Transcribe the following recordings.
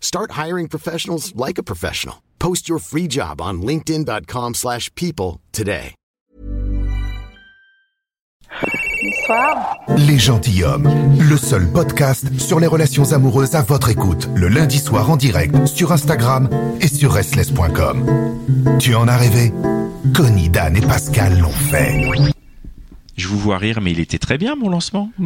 Start hiring professionals like a professional. Post your free job on linkedin.com/people slash people today. Bonsoir. Les gentilshommes, le seul podcast sur les relations amoureuses à votre écoute, le lundi soir en direct sur Instagram et sur restless.com. Tu en as rêvé? Connie, Dan et Pascal l'ont fait. Je vous vois rire, mais il était très bien mon lancement.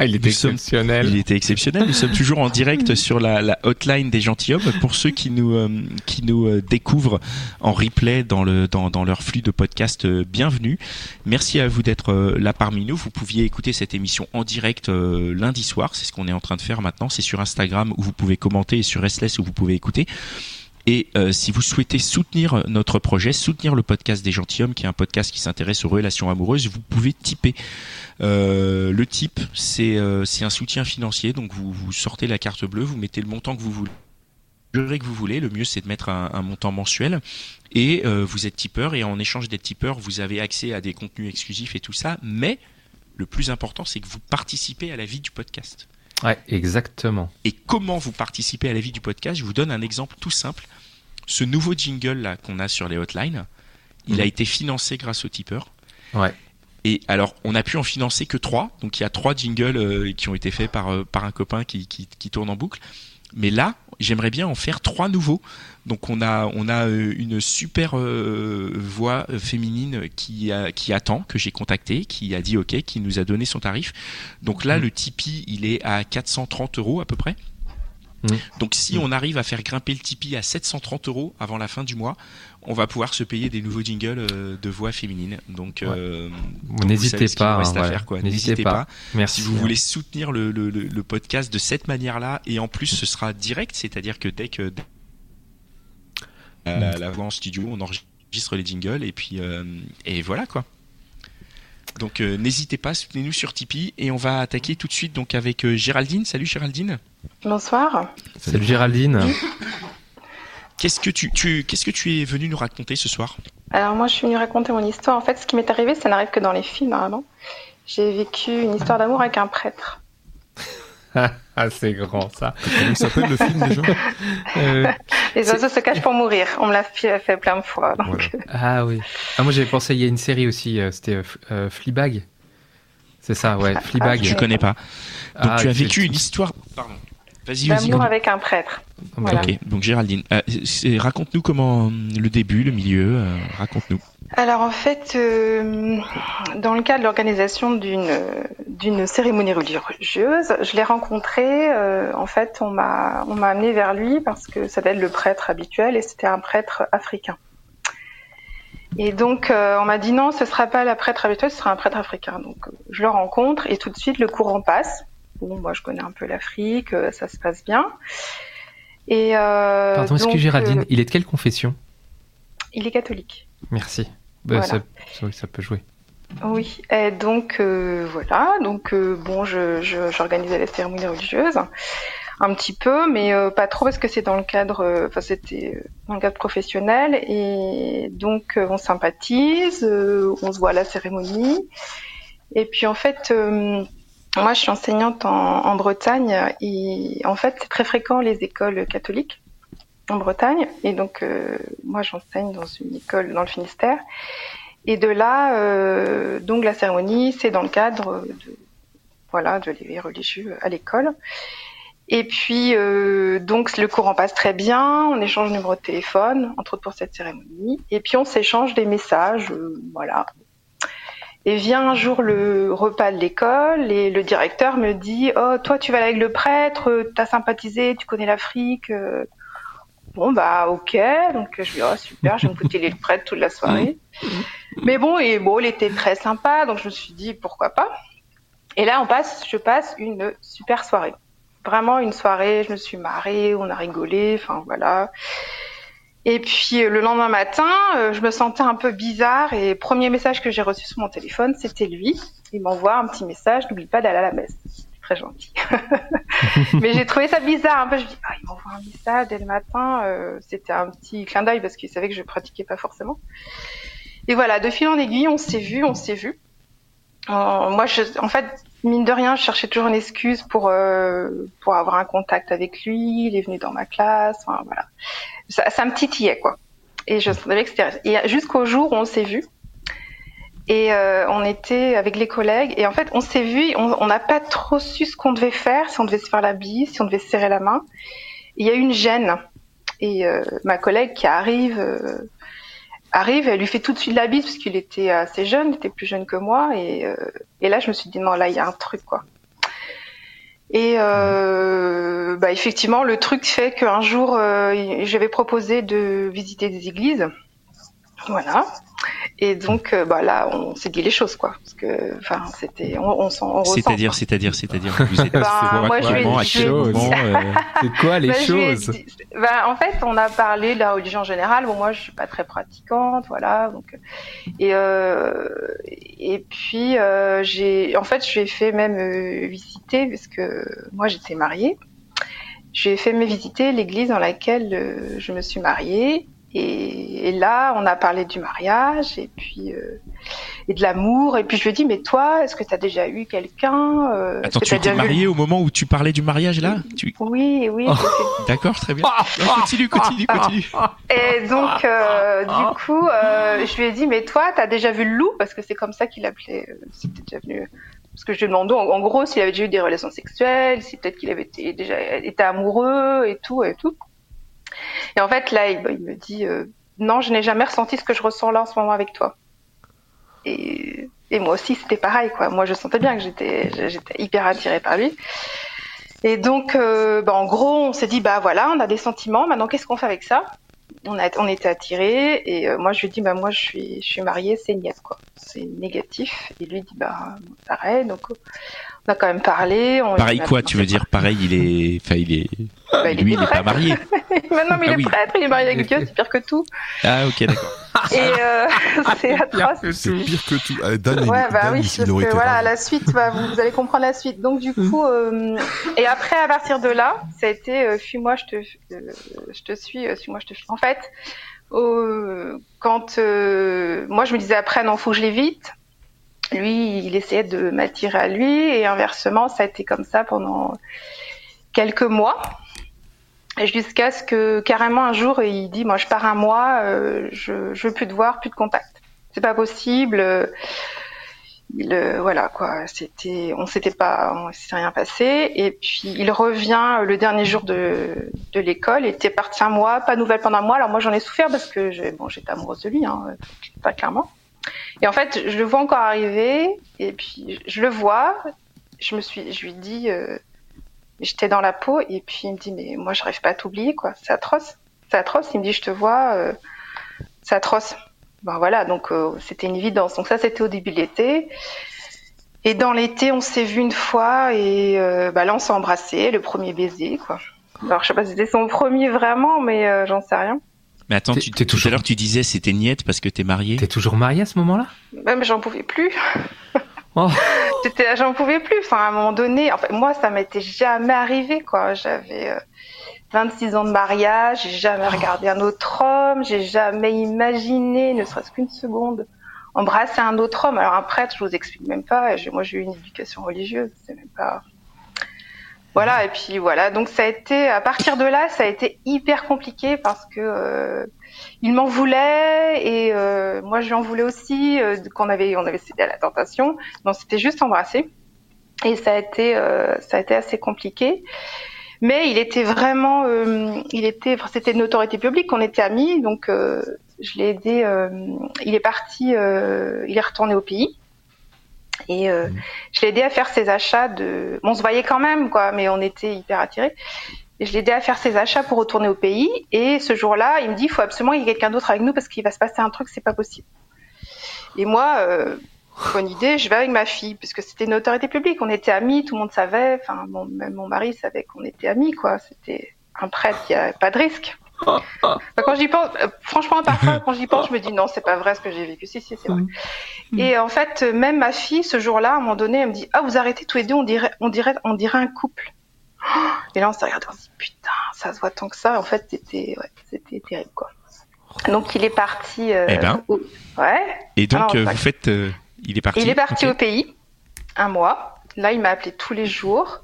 il était Nous sommes- exceptionnel. Il était exceptionnel. Nous sommes toujours en direct sur la, la hotline des gentilshommes. Pour ceux qui nous euh, qui nous euh, découvrent en replay dans le dans, dans leur flux de podcast, euh, bienvenue. Merci à vous d'être euh, là parmi nous. Vous pouviez écouter cette émission en direct lundi soir. C'est ce qu'on est en train de faire maintenant. C'est sur Instagram où vous pouvez commenter et sur Restless où vous pouvez écouter. Et euh, si vous souhaitez soutenir notre projet, soutenir le podcast des gentilshommes, qui est un podcast qui s'intéresse aux relations amoureuses, vous pouvez tiper. Euh, le type, c'est euh, un soutien financier. Donc vous, vous sortez la carte bleue, vous mettez le montant que vous voulez. Que vous voulez, le mieux c'est de mettre un, un montant mensuel et euh, vous êtes tipeur et en échange d'être tipeur, vous avez accès à des contenus exclusifs et tout ça. Mais le plus important, c'est que vous participez à la vie du podcast. Ouais, exactement. Et comment vous participez à la vie du podcast? Je vous donne un exemple tout simple. Ce nouveau jingle là qu'on a sur les hotlines, il Mhm. a été financé grâce aux tipeurs. Ouais. Et alors, on a pu en financer que trois. Donc, il y a trois jingles euh, qui ont été faits par, euh, par un copain qui, qui, qui tourne en boucle. Mais là, j'aimerais bien en faire trois nouveaux. Donc, on a, on a euh, une super euh, voix féminine qui, a, qui attend, que j'ai contacté, qui a dit OK, qui nous a donné son tarif. Donc là, Mhm. le Tipeee, il est à 430 euros à peu près. Mhm. Donc, si on arrive à faire grimper le Tipeee à 730 euros avant la fin du mois, on va pouvoir se payer des nouveaux jingles euh, de voix féminine. Donc, euh, N'hésitez pas. hein, ouais. N'hésitez pas. Merci. si vous voulez soutenir le, le, le, le podcast de cette manière-là, et en plus ce sera direct, c'est-à-dire que dès que la, la voix en studio, on enregistre les jingles et puis euh, et voilà quoi. Donc euh, n'hésitez pas, soutenez-nous sur Tipeee et on va attaquer tout de suite donc avec euh, Géraldine. Salut Géraldine. Bonsoir. Salut Géraldine. Qu'est-ce que tu, tu qu'est-ce que tu es venu nous raconter ce soir? Alors moi, je suis venue raconter mon histoire. En fait, ce qui m'est arrivé, ça n'arrive que dans les films normalement. J'ai vécu une histoire d'amour avec un prêtre. ah, c'est grand ça. Comment il s'appelle le film déjà Euh, Les oiseaux se cachent pour mourir. On me l'a fait fait plein de fois. donc, Voilà. euh, ah oui. Ah, moi j'avais pensé, il y a une série aussi, euh, c'était euh, euh, Fleabag. C'est ça, ouais, Fleabag. Je connais pas. Donc Ah, tu as vécu une histoire. Pardon. Vas-y, vas-y. D'amour avec un prêtre. Voilà. Ok, donc Géraldine, euh, raconte-nous comment euh, le début, le milieu, euh, raconte-nous. Alors en fait, euh, dans le cadre de l'organisation d'une d'une cérémonie religieuse, je l'ai rencontré. euh, en fait, on m'a on m'a amené vers lui parce que ça devait être le prêtre habituel et c'était un prêtre africain. Et donc euh, on m'a dit non, ce sera pas la prêtre habituelle, ce sera un prêtre africain. Donc je le rencontre et tout de suite le courant passe. Bon, moi je connais un peu l'Afrique, ça se passe bien. Et Pardon, est-ce que donc, Géraldine, il est de quelle confession? Il est catholique. Merci. Bah, Voilà. ça, c'est vrai que ça peut jouer. Oui, et donc euh, voilà, donc euh, bon, je, je- j'organisais la cérémonie religieuse un petit peu, mais euh, pas trop parce que c'est dans le cadre, enfin c'était dans le cadre professionnel. Et donc on sympathise, on se voit à la cérémonie. Et puis en fait, moi je suis enseignante en, en Bretagne. Et en fait c'est très fréquent les écoles catholiques en Bretagne et donc euh, moi j'enseigne dans une école dans le Finistère. Et de là, euh, donc la cérémonie, c'est dans le cadre de voilà de l'éveil religieux à l'école. Et puis, euh, donc, le courant passe très bien, on échange numéro de téléphone, entre autres pour cette cérémonie, et puis on s'échange des messages, voilà. Et vient un jour le repas de l'école, et le directeur me dit Oh, toi, tu vas avec le prêtre, t'as sympathisé, tu connais l'Afrique. Bon, bah, ok. Donc, je lui dis Oh, super, je vais me écouter le prêtre toute la soirée. Mais bon, et bon, il était très sympa, donc je me suis dit Pourquoi pas Et là, on passe, je passe une super soirée vraiment une soirée, je me suis marrée, on a rigolé, enfin voilà. Et puis euh, le lendemain matin, euh, je me sentais un peu bizarre et premier message que j'ai reçu sur mon téléphone, c'était lui. Il m'envoie un petit message, n'oublie pas d'aller à la messe. Très gentil. Mais j'ai trouvé ça bizarre un peu. Je me dis, ah, il m'envoie un message dès le matin. Euh, c'était un petit clin d'œil parce qu'il savait que je pratiquais pas forcément. Et voilà, de fil en aiguille, on s'est vu, on s'est vu. Euh, moi, je, en fait, mine de rien, je cherchais toujours une excuse pour euh, pour avoir un contact avec lui. Il est venu dans ma classe, voilà. Ça, me titillait quoi. Et je que c'était et jusqu'au jour où on s'est vu. Et euh, on était avec les collègues et en fait on s'est vu, on n'a pas trop su ce qu'on devait faire, si on devait se faire la bise, si on devait se serrer la main. Il y a eu une gêne et euh, ma collègue qui arrive euh, arrive, elle lui fait tout de suite la bise parce qu'il était assez jeune, il était plus jeune que moi et, euh, et là je me suis dit non là il y a un truc quoi. Et euh, bah, effectivement le truc fait qu'un jour euh, j'avais proposé de visiter des églises, voilà. Et donc euh, bah là on s'est dit les choses quoi parce que enfin c'était on, on, s'en- on ressent, C'est-à-dire, c'est-à-dire, c'est-à-dire, vous êtes Bah, moi, je Comment, à quel moment, euh, C'est quoi les Bah, choses dit- bah, en fait, on a parlé de la religion en général. Bon, moi, je suis pas très pratiquante, voilà. Donc, et euh, et puis euh, j'ai, en fait, je lui ai fait même euh, visiter parce que moi, j'étais mariée. Je lui ai fait me visiter l'église dans laquelle euh, je me suis mariée. Et, et là, on a parlé du mariage et puis euh, et de l'amour. Et puis je lui ai dit, mais toi, est-ce que tu as déjà eu quelqu'un euh, Attends, que tu étais déjà vu- marié au moment où tu parlais du mariage là? Tu... Oui, oui. Oh. D'accord, très bien. Non, continue, continue, continue. Et donc, euh, du coup, euh, je lui ai dit, mais toi, t'as déjà vu le loup? Parce que c'est comme ça qu'il appelait. euh, C'était déjà venu. Parce que je lui ai demandé, en, en gros, s'il avait déjà eu des relations sexuelles, si peut-être qu'il avait été, déjà été amoureux et tout et tout. Et en fait, là, il, il me dit, euh, non, je n'ai jamais ressenti ce que je ressens là en ce moment avec toi. Et, et moi aussi, c'était pareil, quoi. Moi, je sentais bien que j'étais, hyper attirée par lui. Et donc, euh, bah, en gros, on s'est dit, bah voilà, on a des sentiments. Maintenant, qu'est-ce qu'on fait avec ça? On, a, on était attirés. Et euh, moi, je lui dis, bah moi, je suis, je suis mariée, c'est niette, quoi. C'est négatif. Et lui dit, bah pareil. Donc, on a quand même parlé. On, Pareil quoi, tu veux dire pareil, il est, enfin il est, Bah, il lui il n'est pas marié. Maintenant, mais il Ah est oui. prêtre, il est marié avec Dieu, c'est pire que tout. Ah ok d'accord. Et euh, c'est atroce. C'est pire que tout. Euh, Dan, Ouais, bah Dan, oui, il parce aurait que été voilà, la suite, bah, vous, vous allez comprendre la suite. Donc du coup, euh, et après à partir de là, ça a été euh, fuis-moi, je te, euh, je te suis, euh, suis-moi, je te suis. En fait, euh, quand euh, moi je me disais après non, faut que je l'évite. Lui, il essayait de m'attirer à lui et inversement, ça a été comme ça pendant quelques mois. Jusqu'à ce que carrément un jour il dit moi je pars un mois, euh, je je veux plus te voir, plus de contact. C'est pas possible. il, euh, voilà quoi, c'était, on s'était pas, on s'est rien passé. Et puis il revient le dernier jour de, de l'école. Il était parti un mois, pas de nouvelles pendant un mois. Alors moi j'en ai souffert parce que j'ai, bon, j'étais amoureuse de lui, hein, pas clairement. Et en fait, je le vois encore arriver. Et puis je le vois. Je me suis, je lui dis, euh, j'étais dans la peau. Et puis il me dit mais moi j'arrive pas à t'oublier quoi. C'est atroce, c'est atroce. Il me dit je te vois, euh, c'est atroce. Ben voilà, donc euh, c'était une évidence. Donc ça, c'était au début de l'été. Et dans l'été, on s'est vu une fois et euh, bah là, on s'est embrassé, le premier baiser, quoi. Alors, je sais pas si c'était son premier vraiment, mais euh, j'en sais rien. Mais attends, tu, t'es tout à toujours- l'heure tu disais c'était niette parce que t'es marié. T'es toujours marié à ce moment-là? Même j'en pouvais plus. Oh. J'en pouvais plus. Enfin, à un moment donné, en moi, ça m'était jamais arrivé, quoi. J'avais euh, 26 ans de mariage, j'ai jamais regardé un autre homme, j'ai jamais imaginé, ne serait-ce qu'une seconde, embrasser un autre homme. Alors un prêtre, je vous explique même pas. Moi, j'ai eu une éducation religieuse, c'est même pas. Voilà. Et puis voilà. Donc ça a été, à partir de là, ça a été hyper compliqué parce que euh, il m'en voulait et euh, moi je lui en voulais aussi euh, qu'on avait on avait cédé à la tentation donc c'était juste embrasser et ça a été euh, ça a été assez compliqué Mais il était vraiment, euh, il était, c'était une autorité publique, on était amis, donc euh, je l'ai aidé. euh, il est parti, euh, il est retourné au pays. Et euh, je l'ai aidé à faire ses achats de. Bon, on se voyait quand même, quoi, mais on était hyper attirés. Je l'ai aidé à faire ses achats pour retourner au pays. Et ce jour-là, il me dit, il faut absolument qu'il y ait quelqu'un d'autre avec nous parce qu'il va se passer un truc, c'est pas possible. Et moi, euh, bonne idée, je vais avec ma fille, parce que c'était une autorité publique, on était amis, tout le monde savait, enfin, mon, même mon mari savait qu'on était amis, quoi. C'était un prêtre, il n'y a pas de risque. Enfin, quand j'y pense, euh, franchement, parfois, quand j'y pense, je me dis non, c'est pas vrai ce que j'ai vécu. Si, si, c'est vrai. Et en fait, même ma fille, ce jour-là, à un moment donné, elle me dit, ah, vous arrêtez tous les deux, on dirait, on dirait, on dirait un couple. Et là, on s'est regardé, on s'est dit, putain, ça se voit tant que ça. En fait, c'était, ouais, c'était terrible, quoi. Donc, il est parti. euh, Eh ben. au- Ouais. Et donc, Alors, euh, vous faites. euh, il est parti. il est parti au pays, un mois. Là, il m'a appelé tous les jours.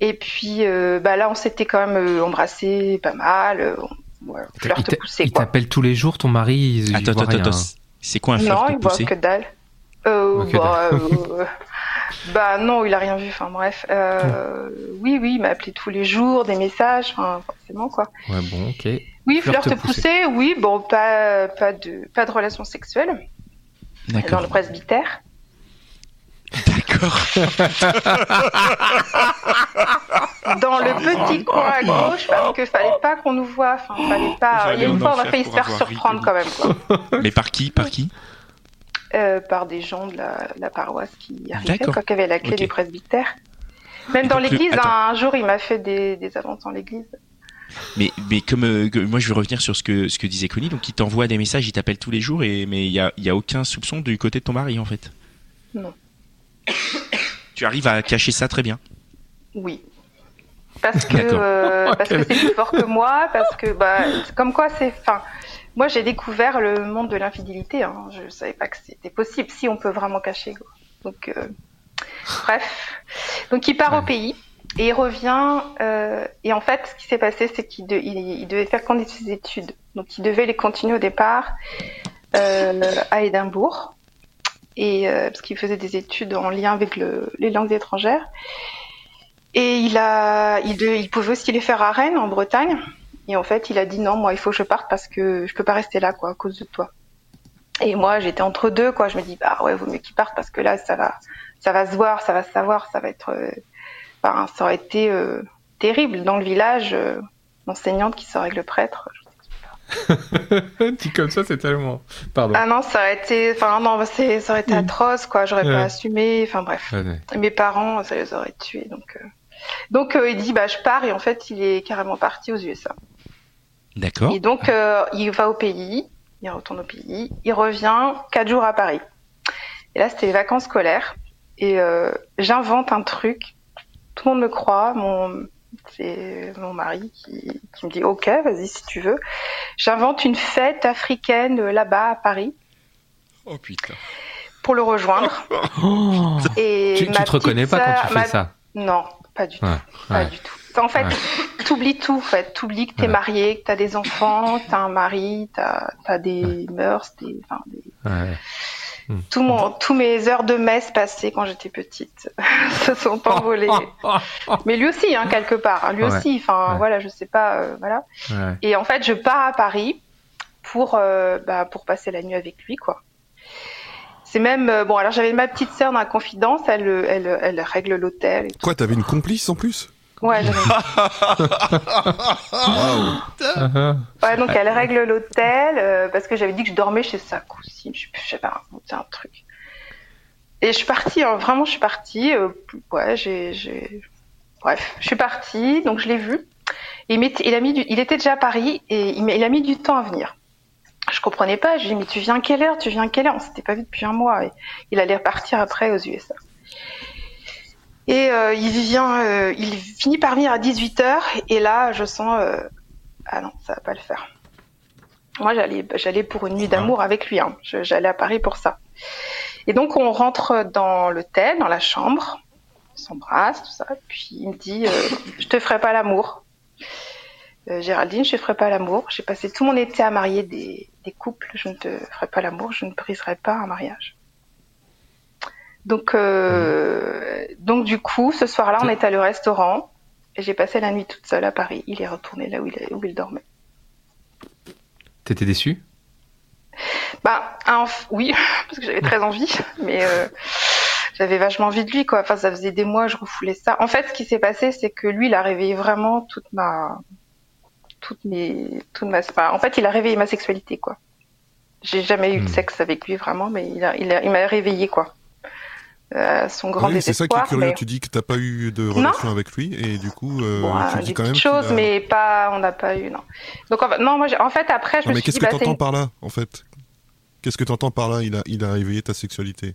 Et puis, euh, bah là, on s'était quand même embrassé pas mal. euh, on- ouais, Il flirte t'a- poussé, il t'appelle tous les jours, ton mari il, il Attends, voit attends, attends. C'est quoi un Non, flirt il voit poussé que dalle. Euh, bah, euh, bah non, il a rien vu. Enfin bref, euh, oui, oui, il m'a appelé tous les jours, des messages, enfin forcément quoi. Ouais, bon, ok. Oui, Flirt flirt poussé. poussé, oui, bon, pas pas de pas de relation sexuelle dans D'accord. le presbytère. D'accord. Dans le petit coin à gauche, parce que fallait pas qu'on nous voie. Enfin, fallait pas. Il y a une fois, on a failli se faire surprendre quand même, quoi. Mais par qui? Par qui? Euh, par des gens de la, la paroisse qui arrivaient, quoi, qui avaient la clé du presbytère. Même Et dans le- l'église, un jour, il m'a fait des, des avances dans l'église. Mais, mais comme euh, moi je vais revenir sur ce que, ce que disait Connie, donc il t'envoie des messages, il t'appelle tous les jours, et, mais il y a, il y a aucun soupçon du côté de ton mari en fait. Non. Tu arrives à cacher ça très bien. Oui. Parce que D'accord. euh, parce que c'est plus fort que moi, parce que bah comme quoi c'est. Enfin, moi j'ai découvert le monde de l'infidélité. Hein. Je savais pas que c'était possible. Si on peut vraiment cacher. quoi. Donc euh, bref. Donc il part au pays et il revient. euh, et en fait, ce qui s'est passé, c'est qu'il de- il, il devait faire continuer ses études. Donc il devait les continuer au départ euh, à Édimbourg. Et euh, parce qu'il faisait des études en lien avec le- les langues étrangères. Et il a, il, de- il pouvait aussi les faire à Rennes, en Bretagne. Et en fait, il a dit non, moi, il faut que je parte parce que je peux pas rester là, quoi, à cause de toi. Et moi, j'étais entre deux, quoi. Je me dis, bah ouais, vaut mieux qu'il parte parce que là, ça va, ça va se voir, ça va se savoir, ça va être, euh, enfin, ça aurait été euh, terrible dans le village. euh, l'enseignante qui sort avec le prêtre. Dit comme ça, c'est tellement. Pardon. Ah non, ça aurait été, enfin non, bah, ça aurait été atroce, quoi. J'aurais Ouais. pas assumé. Enfin bref. Ouais, mes parents, ça les aurait tués. Donc, euh, donc il dit bah je pars et en fait il est carrément parti aux USA. D'accord. Et donc euh, il va au pays, il retourne au pays, il revient quatre jours à Paris. Et là c'était les vacances scolaires et euh, j'invente un truc. Tout le monde me croit, mon c'est mon mari qui, qui me dit ok vas-y si tu veux. J'invente une fête africaine là-bas à Paris Oh putain. pour le rejoindre. Oh Et tu, tu ma te reconnais pas quand tu fais ma- ça? Non, pas du tout. Ouais, Pas du tout. En fait, t'oublies tout. En fait, t'oublies que t'es Ouais. marié, que t'as des enfants, que t'as un mari, t'as as des mœurs, des, enfin, des- Ouais. tout mon, tous mes heures de messe passées quand j'étais petite se sont envolées. Mais lui aussi, hein, quelque part. hein, Lui Ouais. aussi. Enfin, Ouais. voilà, je sais pas, euh, voilà. Ouais. Et en fait, je pars à Paris pour, euh, bah, pour passer la nuit avec lui, quoi. C'est même euh, bon. Alors j'avais ma petite sœur dans la confidence. Elle, elle, elle règle l'hôtel. Quoi, t'avais une complice en plus? Ouais, Waouh Uh-huh. Ouais, donc elle règle l'hôtel euh, parce que j'avais dit que je dormais chez sa cousine. Je sais plus, je sais pas, c'est un truc. Et je suis partie, hein, vraiment, je suis partie. euh, ouais, j'ai, j'ai. Bref, je suis partie, donc je l'ai vu. Il, m'est- il, a mis du- il était déjà à Paris et il, a mis du temps à venir. Je comprenais pas. Je lui ai dit, mais tu viens à quelle heure Tu viens à quelle heure? On s'était pas vu depuis un mois. Et il allait repartir après aux USA. Et euh, il vient, euh, il finit par venir à 18h. Et là, je sens, euh, ah non, ça va pas le faire. Moi, j'allais, j'allais pour une nuit d'amour avec lui. Hein. J'allais à Paris pour ça. Et donc, on rentre dans l'hôtel, dans la chambre, on s'embrasse, tout ça. Puis il me dit, euh, je te ferai pas l'amour. Euh, Géraldine, je te ferai pas l'amour. J'ai passé tout mon été à marier des, des couples. Je ne te ferai pas l'amour. Je ne briserai pas un mariage. Donc, euh, donc du coup, ce soir-là, on est allé au restaurant. Et j'ai passé la nuit toute seule à Paris. Il est retourné là où il, où il dormait. T'étais déçu Bah, un- oui, parce que j'avais très envie, mais euh, j'avais vachement envie de lui, quoi. Enfin, ça faisait des mois, je refoulais ça. En fait, ce qui s'est passé, c'est que lui, il a réveillé vraiment toute ma, toute mes, toute ma, enfin, en fait, il a réveillé ma sexualité, quoi. J'ai jamais eu de Hmm. sexe avec lui vraiment, mais il a, il a- il m'a réveillé, quoi. Euh, son grand Oui, c'est ça qui est curieux. mais- Tu dis que t'as pas eu de relation avec lui et du coup, euh, Bon, tu euh, dis des quand même. choses, a- mais pas, on n'a pas eu, non. Donc, en fait, non, moi, en fait, après, je Non, me mais suis qu'est-ce dit, que bah, t'entends c'est- par là, en fait? Qu'est-ce que t'entends par là? Il a, il a réveillé ta sexualité.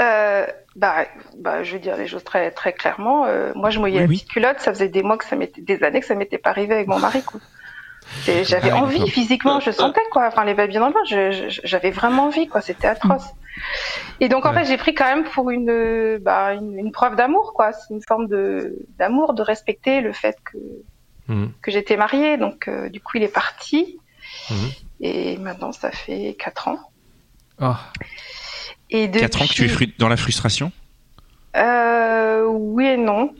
Euh, bah, bah, je veux dire les choses très, très clairement. Euh, moi, je mouillais Oui, la oui. petite culotte. Ça faisait des mois que ça m'était, des années que ça m'était pas arrivé avec mon mari, J'avais Ah oui, envie physiquement, je sentais quoi. Enfin, les babines dans le ventre, j'avais vraiment envie, quoi. C'était atroce. Et donc, en Ouais. fait, j'ai pris quand même pour une, bah, une, une preuve d'amour, quoi. C'est une forme de d'amour, de respecter le fait que Mhm. que j'étais mariée. Donc, euh, du coup, il est parti. Mhm. Et maintenant, ça fait quatre ans. Oh, Et depuis... 4 ans que tu es fru- dans la frustration? Euh, oui et non.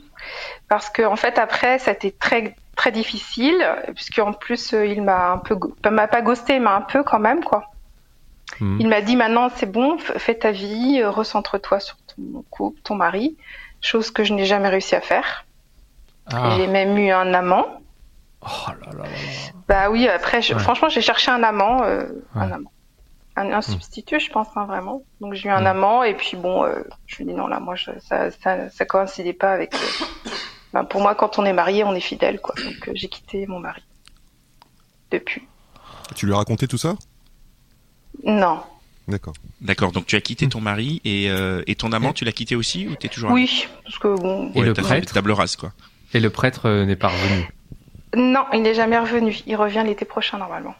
Parce que en fait après ça a été très très difficile puisqu'en plus euh, il m'a un peu m'a pas ghosté mais un peu quand même quoi. Mhm. Il m'a dit maintenant c'est bon fais ta vie euh, recentre-toi sur ton couple ton mari chose que je n'ai jamais réussi à faire. Ah. J'ai même eu un amant. Oh là là. Bah oui après je- Ouais. franchement j'ai cherché un amant euh, un amant un, un substitut je pense hein, vraiment. Donc j'ai eu un amant et puis bon euh, je lui dis non là moi je, ça, ça ça coïncidait pas avec euh, ben, pour moi, quand on est marié, on est fidèle, quoi. Donc, euh, j'ai quitté mon mari. Depuis. Tu lui as raconté tout ça? Non. D'accord. D'accord, donc tu as quitté ton mari et, euh, et ton amant, tu l'as quitté aussi ou t'es toujours Oui, parce que bon. Et le t'as fait prêtre table rase quoi. Et le prêtre euh, n'est pas revenu. Non, il n'est jamais revenu. Il revient l'été prochain, normalement.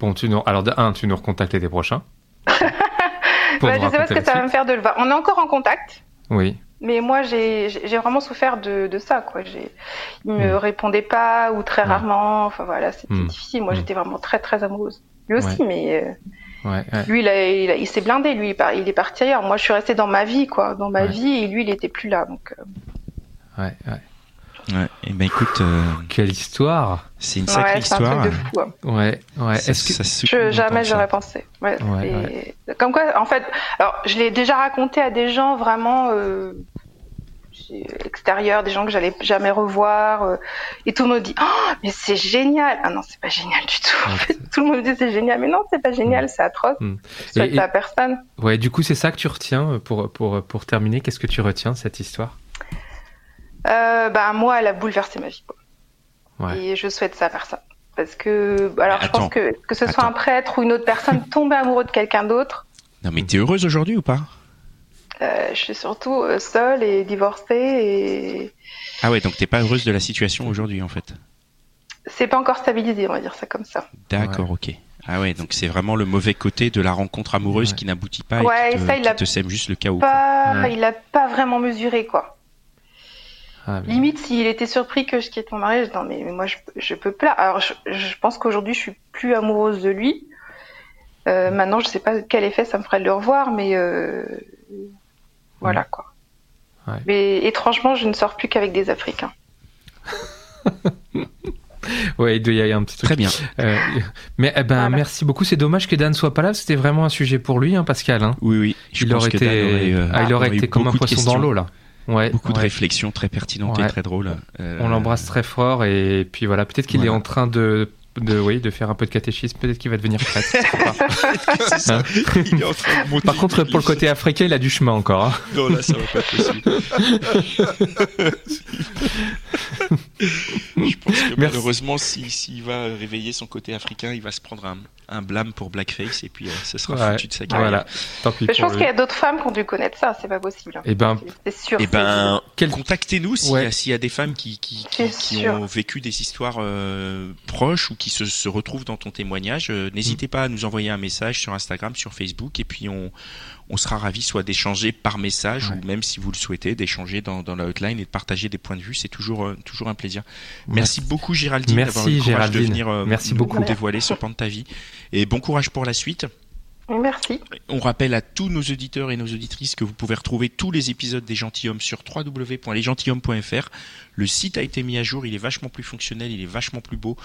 Bon, tu nous... alors de un, tu nous recontactes l'été prochain. Pour Bah, nous je sais pas ce que ça va me faire de le voir. On est encore en contact. Oui. Mais moi, j'ai vraiment souffert de, de ça, quoi. J'ai- Il me Mm. répondait pas ou très Ouais. rarement. Enfin voilà, c'était Mm. difficile. Moi, Mm. j'étais vraiment très très amoureuse. Lui aussi, Ouais. mais euh, Ouais, ouais. lui, il, a- il, a- il s'est blindé. Lui, il, par- il est parti ailleurs. Moi, je suis restée dans ma vie, quoi, dans ma Ouais. vie, et lui, il était plus là. Donc, euh, ouais, ouais. Ouais. Et ben écoute, euh, Quelle histoire. c'est une sacrée ouais, c'est un histoire. truc de fou. hein. Ouais, ouais. Ça- Est-ce que ça Je, jamais j'aurais pensé. Ouais, Ouais, c'est- Comme quoi, en fait, alors je l'ai déjà raconté à des gens vraiment euh, extérieurs, des gens que j'allais jamais revoir, euh, et tout le monde dit oh mais c'est génial. Ah non, c'est pas génial du tout. En Ouais, fait, tout le monde dit c'est génial, mais non, c'est pas génial, c'est atroce. Mm. Je souhaite Et- ça à personne. Ouais, du coup, c'est ça que tu retiens euh, pour, pour, pour terminer. Qu'est-ce que tu retiens de cette histoire? Euh, bah moi, elle a bouleversé ma vie. quoi. Ouais. Et je souhaite ça à personne. Parce que, alors je pense que que ce soit Attends. un prêtre ou une autre personne tomber amoureux de quelqu'un d'autre, Non mais t'es heureuse aujourd'hui ou pas? Euh, je suis surtout euh, seule et divorcée et Ah ouais, donc t'es pas heureuse de la situation aujourd'hui en fait. c'est pas encore stabilisé, on va dire ça comme ça. D'accord, ok. Ah ouais, donc c'est vraiment le mauvais côté de la rencontre amoureuse Ouais. qui n'aboutit pas Ouais, et qui te, ça, il qui a te sème juste le chaos. Pas, Ouais. il a pas vraiment mesuré quoi. Ah, mais- Limite, s'il était surpris que je quitte mon mari, je dis non mais, mais moi je, je peux pas. Alors je, je pense qu'aujourd'hui je suis plus amoureuse de lui. Euh, maintenant, je sais pas quel effet ça me ferait de le revoir, mais euh, voilà quoi. Ouais. Mais étrangement, je ne sors plus qu'avec des Africains. Ouais, il doit y avoir un petit truc. Très bien. Euh, mais eh ben, Voilà. merci beaucoup. C'est dommage que Dan soit pas là. C'était vraiment un sujet pour lui, hein, Pascal. hein. Oui, oui. Je il pense aurait que été, aurait, euh, ah, il aurait aurait eu été comme un poisson dans l'eau là. Ouais. Beaucoup de réflexions très pertinentes Ouais. et très drôles. Euh, On l'embrasse très fort et puis voilà. Peut-être qu'il est en train de, de, oui, de faire un peu de catéchisme. Peut-être qu'il va devenir prêtre. Hein de Par contre, pour le côté africain, il a du chemin encore. hein. Non, là, ça va pas être possible. Je pense que Merci. malheureusement, s'il va réveiller son côté africain, il va se prendre un, un blâme pour blackface et puis euh, ce sera Ouais. foutu de sa carrière. Voilà. Tant pis Mais je pense qu'il y a d'autres femmes qui ont dû connaître ça, c'est pas possible. Eh ben, c'est sûr. Eh ben, Quel- contactez-nous s'il y, Ouais. y a des femmes qui, qui, qui, C'est qui sûr. ont vécu des histoires euh, proches ou qui se, se retrouvent dans ton témoignage. euh, N'hésitez pas à nous envoyer un message sur Instagram, sur Facebook, et puis on, on sera ravis soit d'échanger par message Ouais. ou même si vous le souhaitez, d'échanger dans, dans la hotline et de partager des points de vue. C'est toujours, euh, toujours un plaisir. Merci beaucoup Géraldine Merci, d'avoir eu le courage de Géraldine. venir euh, Merci nous beaucoup. dévoiler ce pan de ta vie. Et bon courage pour la suite. Merci. On rappelle à tous nos auditeurs et nos auditrices que vous pouvez retrouver tous les épisodes des gentilshommes sur www.lesgentilhommes.fr. Le site a été mis à jour, il est vachement plus fonctionnel, il est vachement plus beau.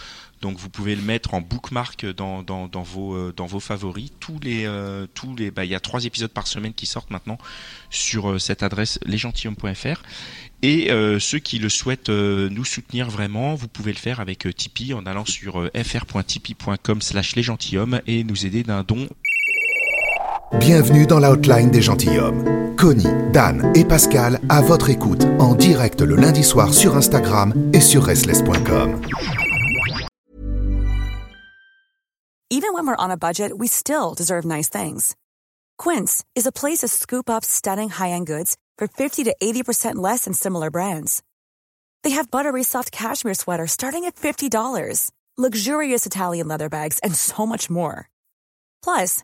Donc vous pouvez le mettre en bookmark dans, euh, vos favoris. Tous les, euh, tous les, bah, il y a trois épisodes par semaine qui sortent maintenant sur euh, cette adresse lesgentilhommes.fr. Et ceux qui le souhaitent nous soutenir vraiment, vous pouvez le faire avec Tipeee en allant sur fr.tipeee.com slash lesgentilhommes et nous aider d'un don Bienvenue dans la hotline des gentilshommes. Connie, Dan et Pascal à votre écoute en direct le lundi soir sur Instagram et sur restless.com. Even when we're on a budget, we still deserve nice things. Quince is a place to scoop up stunning high-end goods for 50 to 80% less than similar brands. They have buttery soft cashmere sweaters starting at $50, luxurious Italian leather bags, and so much more. Plus,